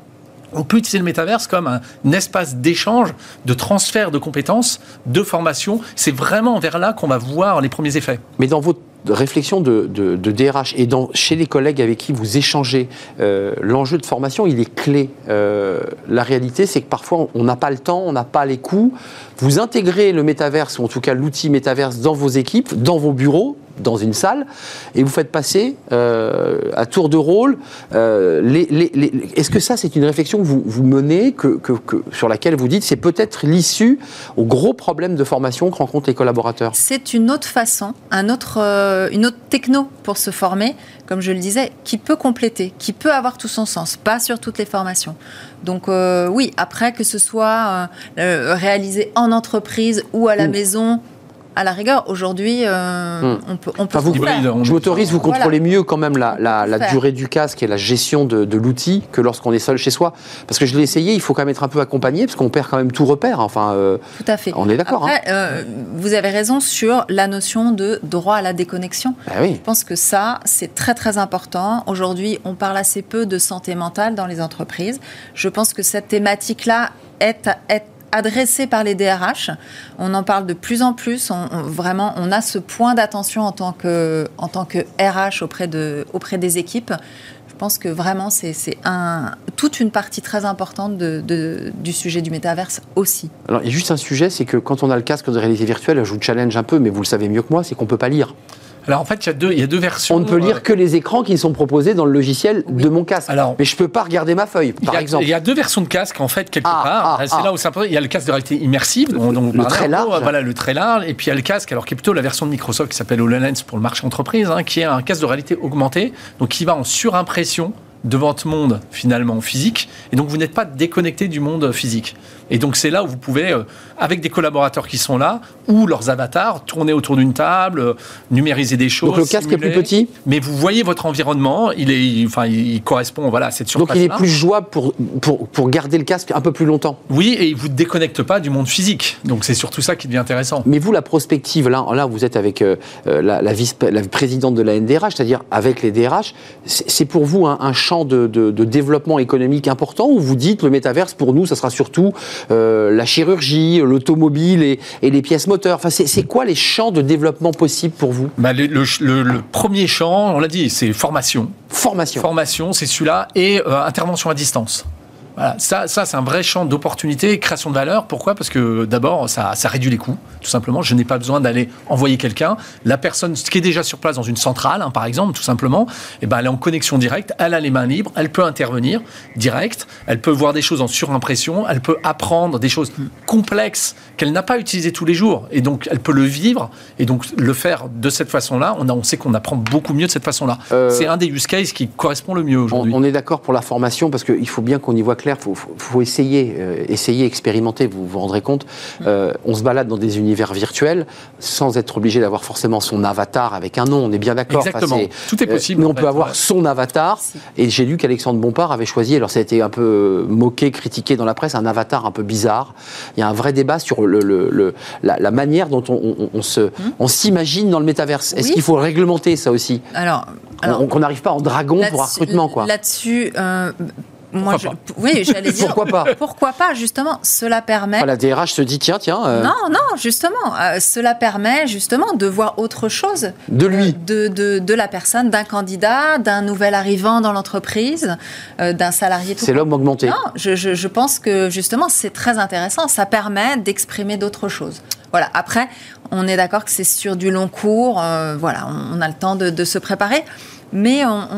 on peut utiliser le métaverse comme un, espace d'échange, de transfert de compétences, de formation. C'est vraiment vers là qu'on va voir les premiers effets. Mais dans votre réflexion de, DRH et dans, chez les collègues avec qui vous échangez, euh, l'enjeu de formation, il est clé. Euh, la réalité, c'est que parfois, on n'a pas le temps, on n'a pas les coûts. Vous intégrez le métaverse, ou en tout cas l'outil métaverse, dans vos équipes, dans vos bureaux, dans une salle et vous faites passer euh, à tour de rôle. Euh, est-ce que ça, c'est une réflexion que vous, vous menez, que, sur laquelle vous dites c'est peut-être l'issue au gros problème de formation que rencontrent les collaborateurs? C'est une autre façon, un autre, euh, une autre techno pour se former, comme je le disais, qui peut compléter, qui peut avoir tout son sens, pas sur toutes les formations. Donc oui, après que ce soit réalisé en entreprise ou à la maison, à la rigueur, aujourd'hui, euh, hmm. on peut, on peut vous, Je m'autorise, vous contrôlez mieux quand même la, la, durée du casque et la gestion de, de l'outil que lorsqu'on est seul chez soi. Parce que je l'ai essayé, il faut quand même être un peu accompagné, parce qu'on perd quand même tout repère. Enfin, euh, tout à fait. On est d'accord. Hein. Euh, vous avez raison sur la notion de droit à la déconnexion. Ah oui. Je pense que ça, c'est très très important. Aujourd'hui, on parle assez peu de santé mentale dans les entreprises. Je pense que cette thématique-là est, est adressé par les DRH. On en parle de plus en plus. On, vraiment, on a ce point d'attention en tant que, en tant que RH auprès, de, auprès des équipes. Je pense que vraiment, c'est un, toute une partie très importante du sujet du métaverse aussi. Alors, il y a juste un sujet, c'est que quand on a le casque de réalité virtuelle, je vous challenge un peu, mais vous le savez mieux que moi, c'est qu'on ne peut pas lire. Alors en fait, il y, a deux, il y a deux versions. On ne peut lire que les écrans qui sont proposés dans le logiciel de mon casque. Alors, mais je ne peux pas regarder ma feuille, par exemple. Il y a deux versions de casque en fait quelque ah, part. Ah, c'est ah. là où c'est important. Il y a le casque de réalité immersive, dont, le, très large. Voilà, le très large. Et puis il y a le casque, alors qui est plutôt la version de Microsoft qui s'appelle HoloLens pour le marché entreprise, hein, qui est un casque de réalité augmentée, donc qui va en surimpression de votre monde finalement physique, et donc vous n'êtes pas déconnecté du monde physique. Et donc c'est là où vous pouvez, euh, avec des collaborateurs qui sont là, ou leurs avatars, tourner autour d'une table, euh, numériser des choses. Donc le casque est plus petit? Mais vous voyez votre environnement, il, est, enfin, il correspond voilà, à cette surface Donc il est plus jouable pour, pour, pour, garder le casque un peu plus longtemps? Oui, et il ne vous déconnecte pas du monde physique. Donc c'est surtout ça qui devient intéressant. Mais vous, la prospective, là, là vous êtes avec euh, la, vice, la présidente de la NDRH, c'est-à-dire avec les DRH, c'est pour vous un, champ de, de, de, développement économique important ou vous dites le métaverse pour nous, ça sera surtout euh, la chirurgie, l'automobile et, les pièces enfin, C'est quoi les champs de développement possibles pour vous bah, le, premier champ, on l'a dit, c'est formation. Formation. Formation, c'est celui-là, et euh, intervention à distance. Voilà, ça, ça c'est un vrai champ d'opportunité, création de valeur. Pourquoi? Parce que d'abord, ça, ça, réduit les coûts, tout simplement. Je n'ai pas besoin d'aller envoyer quelqu'un. La personne qui est déjà sur place dans une centrale, hein, par exemple, tout simplement, eh ben, elle est en connexion directe, elle a les mains libres, elle peut intervenir direct, elle peut voir des choses en surimpression, elle peut apprendre des choses complexes qu'elle n'a pas utilisées tous les jours. Et donc, elle peut le vivre et donc le faire de cette façon-là. On, a, on sait qu'on apprend beaucoup mieux de cette façon-là. Euh, c'est un des use cases qui correspond le mieux aujourd'hui. On, on, est d'accord pour la formation parce qu'il faut bien qu'on y voit clair, il faut, essayer, euh, essayer, expérimenter, vous vous rendrez compte. Euh, on se balade dans des univers virtuels sans être obligé d'avoir forcément son avatar avec un nom, on est bien d'accord. Exactement, tout est euh, possible. mais on peut avoir son avatar, et j'ai lu qu'Alexandre Bompard avait choisi, alors ça a été un peu moqué, critiqué dans la presse, un avatar un peu bizarre. Il y a un vrai débat sur le, la, manière dont on, se, hmm. on s'imagine dans le métaverse. Est-ce qu'il faut réglementer ça aussi? Alors, qu'on n'arrive pas en dragon pour un recrutement, quoi. Là-dessus, moi, oui, j'allais dire. Pourquoi pas Pourquoi pas Justement, cela permet. la DRH se dit tiens, tiens. Euh, non, non, justement, euh, cela permet justement de voir autre chose. De lui. Euh, de, de, la personne, d'un candidat, d'un nouvel arrivant dans l'entreprise, d'un salarié. C'est l'homme augmenté. Non, je, je, je, pense que justement, c'est très intéressant. Ça permet d'exprimer d'autres choses. Voilà. Après, on est d'accord que c'est sur du long cours. voilà, on, a le temps de, de se préparer. Mais on,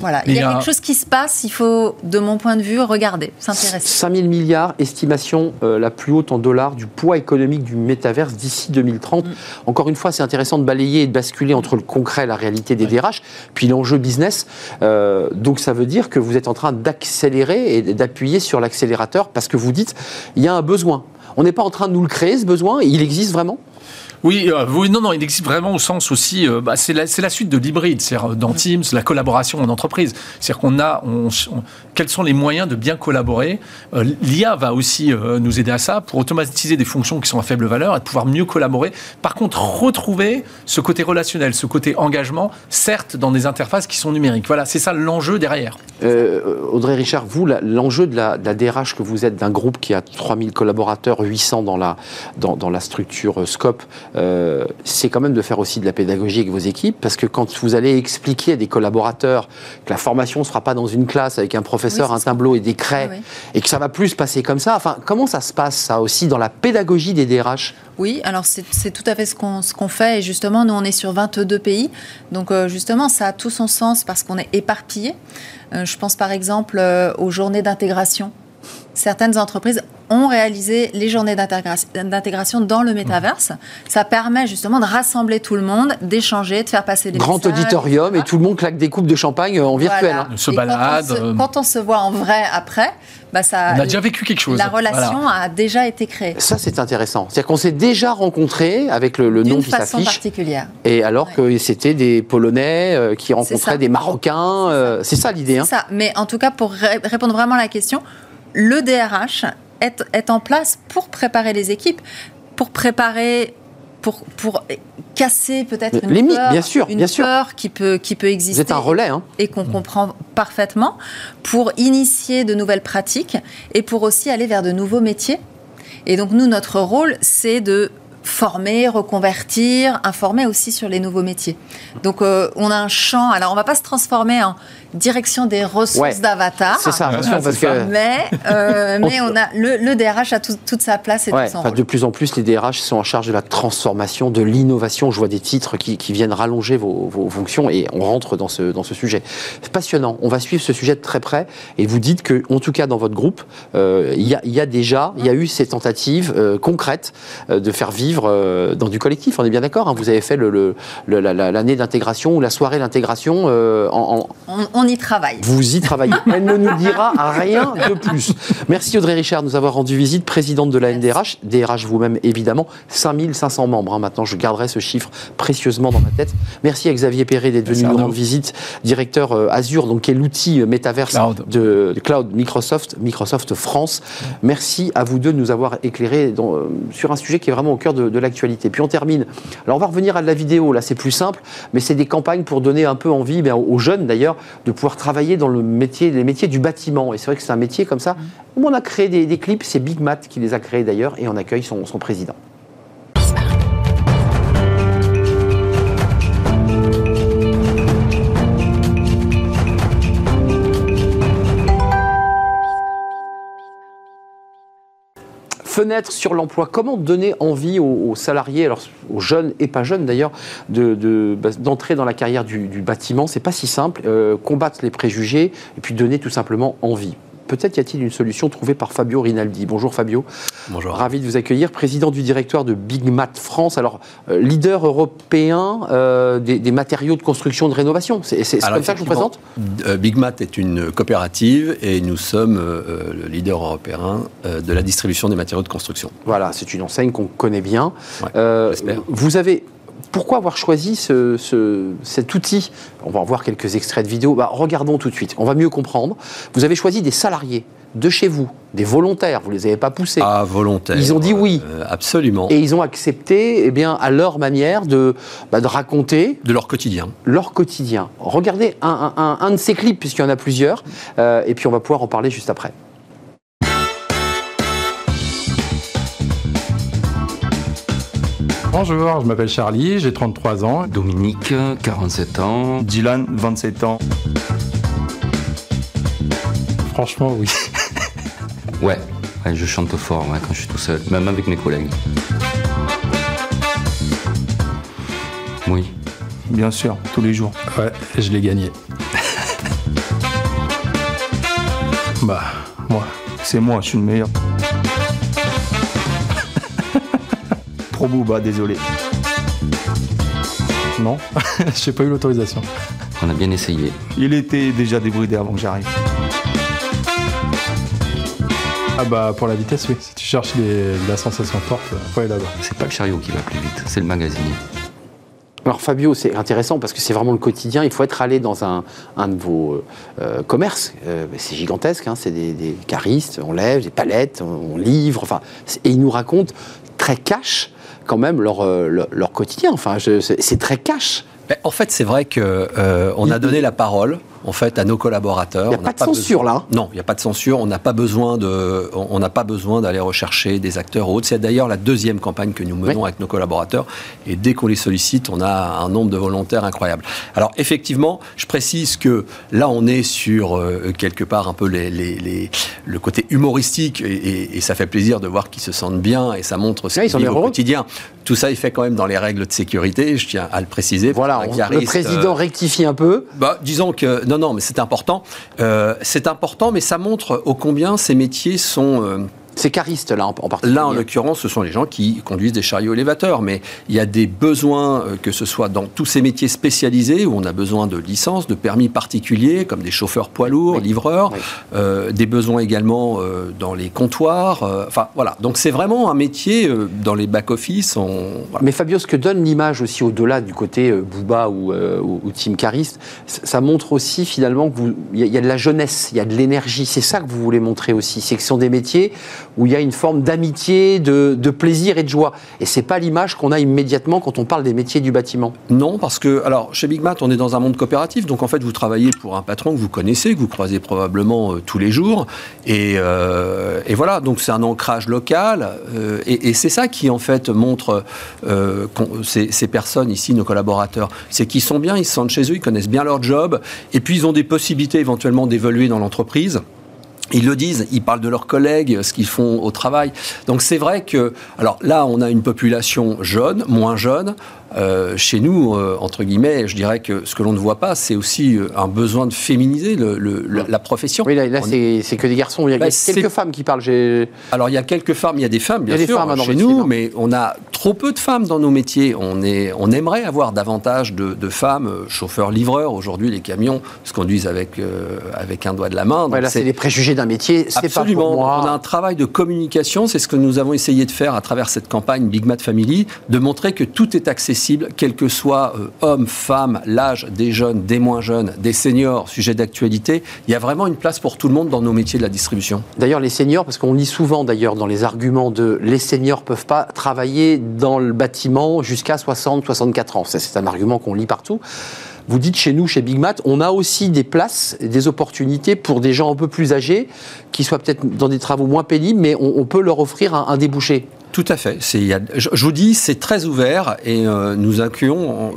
voilà, il y a, quelque chose qui se passe, il faut, de mon point de vue, regarder, s'intéresser. 5 000 milliards, estimation euh, la plus haute en dollars du poids économique du métaverse d'ici 2030. Mm. Encore une fois, c'est intéressant de balayer et de basculer entre le concret et la réalité des DRH, puis l'enjeu business. Euh, donc ça veut dire que vous êtes en train d'accélérer et d'appuyer sur l'accélérateur parce que vous dites, il y a un besoin. On n'est pas en train de nous le créer, ce besoin, il existe vraiment? Oui, euh, oui, non, non, il existe vraiment au sens aussi, euh, bah, c'est la, la, suite de l'hybride, c'est-à-dire euh, dans Teams, la collaboration en entreprise. C'est-à-dire qu'on a, on, quels sont les moyens de bien collaborer? L'IA va aussi nous aider à ça pour automatiser des fonctions qui sont à faible valeur et de pouvoir mieux collaborer. Par contre, retrouver ce côté relationnel, ce côté engagement, certes dans des interfaces qui sont numériques. Voilà, c'est ça l'enjeu derrière. Audrey Richard, vous, l'enjeu de la, de la, DRH que vous êtes d'un groupe qui a 3000 collaborateurs, 800 dans la, dans, dans la structure Scope, euh, c'est quand même de faire aussi de la pédagogie avec vos équipes, parce que quand vous allez expliquer à des collaborateurs que la formation ne sera pas dans une classe avec un professeur, un tableau et des craies, et que ça va plus se passer comme ça, enfin, comment ça se passe ça aussi dans la pédagogie des DRH oui, alors c'est tout à fait ce qu'on fait. Et justement, nous, on est sur 22 pays. Donc, euh, justement, ça a tout son sens parce qu'on est éparpillé. Euh, je pense par exemple aux journées d'intégration certaines entreprises ont réalisé les journées d'intégration dans le métaverse. Ça permet justement de rassembler tout le monde, d'échanger, de faire passer des Grand auditorium et tout le monde claque des coupes de champagne en virtuel. Hein. Se balade. Euh. Quand on se, voit en vrai après, bah ça, on a déjà vécu quelque chose. La relation a déjà été créée. Ça, c'est intéressant. C'est-à-dire qu'on s'est déjà rencontré avec le, nom qui s'affiche. particulière. Et alors que c'était des Polonais euh, qui rencontraient des Marocains. Euh, c'est ça l'idée. C'est hein. ça. Mais en tout cas, pour répondre vraiment à la question, le DRH est, en place pour préparer les équipes, pour préparer pour, pour, casser peut-être une, peur, bien sûr, une bien peur qui peut, qui peut exister. Êtes un relais. Hein. Et qu'on comprend parfaitement, pour initier de nouvelles pratiques et pour aussi aller vers de nouveaux métiers. Et donc, nous, notre rôle, c'est de former, reconvertir, informer aussi sur les nouveaux métiers. Donc euh, on a un champ. Alors on va pas se transformer en direction des ressources d'avatar. C'est ça, parce que... Mais, euh, [LAUGHS] mais on a le, DRH a toute sa place et tout son De plus en plus, les DRH sont en charge de la transformation, de l'innovation. Je vois des titres qui, viennent rallonger vos, fonctions et on rentre dans ce, dans ce sujet. C'est passionnant. On va suivre ce sujet de très près et vous dites que, en tout cas dans votre groupe, euh, il y, y, a déjà, il y a eu ces tentatives concrètes de faire vivre euh, dans du collectif, on est bien d'accord. Hein. vous avez fait l'année d'intégration ou la soirée d'intégration euh, en, on, y travaille. Vous y travaillez. [LAUGHS] Elle ne nous dira rien de plus. Merci Audrey Richard de nous avoir rendu visite, présidente de la NDRH, DRH vous-même évidemment, 5500 membres. Hein. Maintenant, je garderai ce chiffre précieusement dans ma tête. Merci à Xavier Perret d'être venu nous rendre visite, directeur euh, Azure, donc qui est l'outil métaverse De, cloud Microsoft, Microsoft France. Merci à vous deux de nous avoir éclairé sur un sujet qui est vraiment au cœur de de, l'actualité. Puis on termine. Alors on va revenir à la vidéo, là c'est plus simple, mais c'est des campagnes pour donner un peu envie ben, aux jeunes d'ailleurs de pouvoir travailler dans le métier, les métiers du bâtiment. Et c'est vrai que c'est un métier comme ça on a créé des, clips, c'est Big Mat qui les a créés d'ailleurs, et on accueille son président. Fenêtre sur l'emploi. Comment donner envie aux, salariés, alors aux jeunes et pas jeunes d'ailleurs, bah, d'entrer de, dans la carrière du, du bâtiment? C'est pas si simple. Euh, combattre les préjugés et puis donner tout simplement envie. Peut-être y a-t-il une solution trouvée par Fabio Rinaldi. Bonjour Fabio. Bonjour. Ravi de vous accueillir, président du directoire de Big Mat France. Alors, euh, leader européen euh, des, matériaux de construction de rénovation. C'est comme ça que je vous présente? euh, Big Mat est une coopérative et nous sommes le leader européen de la distribution des matériaux de construction. Voilà, c'est une enseigne qu'on connaît bien. vous avez pourquoi avoir choisi cet outil? On va en voir quelques extraits de vidéo. Bah, regardons tout de suite. On va mieux comprendre. Vous avez choisi des salariés de chez vous, des volontaires. Vous les avez pas poussés. Ah, volontaires. Ils ont dit oui. Euh, absolument. Et ils ont accepté, eh bien, à leur manière de, bah, de raconter. De leur quotidien. Leur quotidien. Regardez un, de ces clips, puisqu'il y en a plusieurs. Euh, et puis on va pouvoir en parler juste après. Bonjour, je m'appelle Charlie, j'ai 33 ans. Dominique, 47 ans. Dylan, 27 ans. Franchement, oui. [LAUGHS] ouais, je chante fort quand je suis tout seul, même avec mes collègues. Oui. Bien sûr, tous les jours. Ouais, je l'ai gagné. [LAUGHS] bah, moi, c'est moi, je suis le meilleur. Pro bah désolé. Non, [LAUGHS] j'ai pas eu l'autorisation. On a bien essayé. Il était déjà débridé avant que j'arrive. Ah bah pour la vitesse oui, si tu cherches la sensation forte, faut aller là-bas. C'est pas le chariot qui va plus vite, c'est le magasinier. Alors Fabio, c'est intéressant parce que c'est vraiment le quotidien. Il faut être allé dans un, un de vos euh, commerces. Euh, c'est gigantesque, hein. c'est des, des, caristes, on lève, des palettes, on, livre. Enfin, et ils nous racontent très cash quand même leur, euh, leur, quotidien. Enfin, c'est très cash. En fait, c'est vrai qu'on euh, on a donné la parole en fait à nos collaborateurs. Il n'y a pas de censure là. Non, il n'y a pas de censure. On n'a pas besoin de, on n'a pas besoin d'aller rechercher des acteurs autres. C'est d'ailleurs la deuxième campagne que nous menons avec nos collaborateurs. Et dès qu'on les sollicite, on a un nombre de volontaires incroyable. Alors effectivement, je précise que là, on est sur euh, quelque part un peu les, les, le côté humoristique et, ça fait plaisir de voir qu'ils se sentent bien et ça montre ce qu'ils vivent au quotidien. Tout ça, il fait quand même dans les règles de sécurité. Je tiens à le préciser. Voilà, le président euh, rectifie un peu. Bah, disons que non, Non, non, mais c'est important. Euh, c'est important, mais ça montre ô combien ces métiers sont c'est caristes, là, en, particulier. Là, en l'occurrence, ce sont les gens qui conduisent des chariots élévateurs. Mais il y a des besoins, euh, que ce soit dans tous ces métiers spécialisés, où on a besoin de licences, de permis particuliers, comme des chauffeurs poids lourds, livreurs, euh, des besoins également euh, dans les comptoirs. enfin, voilà. Donc, c'est vraiment un métier dans les back-office. Mais Fabio, ce que donne l'image aussi au-delà du côté Booba ou, ou, Team Cariste, ça montre aussi finalement qu'il y, y, a de la jeunesse, il y a de l'énergie. C'est ça que vous voulez montrer aussi. C'est que ce sont des métiers où il y a une forme d'amitié, de, plaisir et de joie. Et c'est pas l'image qu'on a immédiatement quand on parle des métiers du bâtiment. Non, parce que, alors, chez Big Mat, on est dans un monde coopératif, donc en fait, vous travaillez pour un patron que vous connaissez, que vous croisez probablement euh, tous les jours. Euh, et, voilà, donc c'est un ancrage local. Euh, et, c'est ça qui, en fait, montre ces, ces, personnes ici, nos collaborateurs. C'est qu'ils sont bien, ils se sentent chez eux, ils connaissent bien leur job, et puis ils ont des possibilités éventuellement d'évoluer dans l'entreprise. Ils le disent, ils parlent de leurs collègues, ce qu'ils font au travail. Donc c'est vrai que, alors là, on a une population jeune, moins jeune, euh, chez nous, euh, entre guillemets, je dirais que ce que l'on ne voit pas, c'est aussi euh, un besoin de féminiser la, profession. Oui, là, c'est que des garçons. Il y a bah, quelques femmes qui parlent. Alors, il y a quelques femmes, il y a des femmes, bien sûr, femmes chez nous, mais on a trop peu de femmes dans nos métiers. On, est, on aimerait avoir davantage de, femmes, chauffeurs-livreurs. Aujourd'hui, les camions se conduisent avec, avec un doigt de la main. là, c'est les préjugés d'un métier. Absolument. Pas pour moi. On a un travail de communication. C'est ce que nous avons essayé de faire à travers cette campagne Big Mat Family, de montrer que tout est accessible quel que soit euh, homme, femme, l'âge des jeunes, des moins jeunes, des seniors, sujet d'actualité. Il y a vraiment une place pour tout le monde dans nos métiers de la distribution. D'ailleurs, les seniors, parce qu'on lit souvent d'ailleurs dans les arguments de les seniors peuvent pas travailler dans le bâtiment jusqu'à 60-64 ans. C'est un argument qu'on lit partout. Vous dites chez nous, chez Big Mat, on a aussi des places, des opportunités pour des gens un peu plus âgés, qui soient peut-être dans des travaux moins pénibles, mais on, peut leur offrir un débouché. Tout à fait. je, vous dis, c'est très ouvert et euh, nous accueillons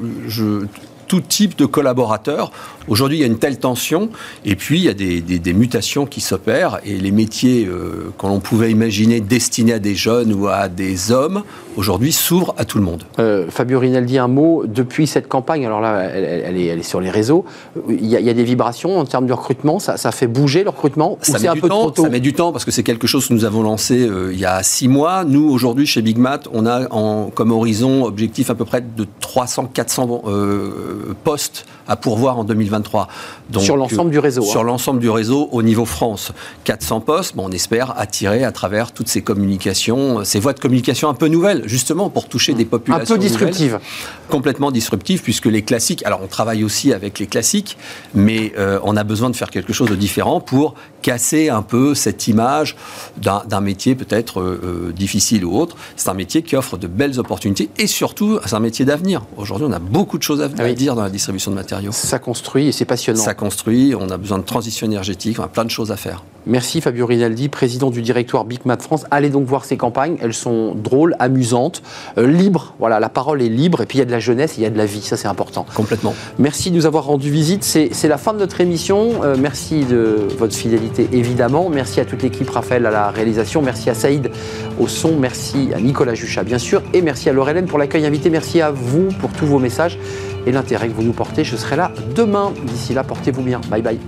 tout type de collaborateurs. Aujourd'hui, il y a une telle tension, et puis il y a des, mutations qui s'opèrent, et les métiers euh, qu'on pouvait imaginer destinés à des jeunes ou à des hommes, aujourd'hui s'ouvrent à tout le monde. Euh, Fabio Rinaldi, un mot, depuis cette campagne, alors là, elle, est, sur les réseaux, il y, a, des vibrations en termes de recrutement, ça, fait bouger le recrutement ça met un du peu temps, Ça met du temps, parce que c'est quelque chose que nous avons lancé euh, il y a six mois. Nous, aujourd'hui, chez Big Mat, on a en, comme horizon objectif à peu près de 300-400 postes à pourvoir en 2023. Donc, sur l'ensemble du réseau. Sur hein. l'ensemble du réseau au niveau France. 400 postes, bon, on espère attirer à travers toutes ces communications, ces voies de communication un peu nouvelles, justement pour toucher des populations. Un peu disruptives. Complètement disruptives, puisque les classiques, alors on travaille aussi avec les classiques, mais euh, on a besoin de faire quelque chose de différent pour casser un peu cette image d'un métier peut-être euh, euh, difficile ou autre. C'est un métier qui offre de belles opportunités et surtout, c'est un métier d'avenir. Aujourd'hui, on a beaucoup de choses à, à dire dans la distribution de matériaux. Ça construit et c'est passionnant. Ça construit, on a besoin de transition énergétique, on a plein de choses à faire. Merci Fabio Rinaldi, président du directoire Big Mat France. Allez donc voir ces campagnes, elles sont drôles, amusantes, euh, libres. Voilà, la parole est libre et puis il y a de la jeunesse, il y a de la vie, ça c'est important. Complètement. Merci de nous avoir rendu visite. C'est la fin de notre émission. Euh, merci de votre fidélité évidemment. Merci à toute l'équipe, Raphaël à la réalisation. Merci à Saïd au son. Merci à Nicolas Juchat bien sûr. Et merci à Laurelène pour l'accueil invité. Merci à vous pour tous vos messages et l'intérêt que vous nous portez. Je serai là demain. D'ici là, portez-vous bien. Bye bye.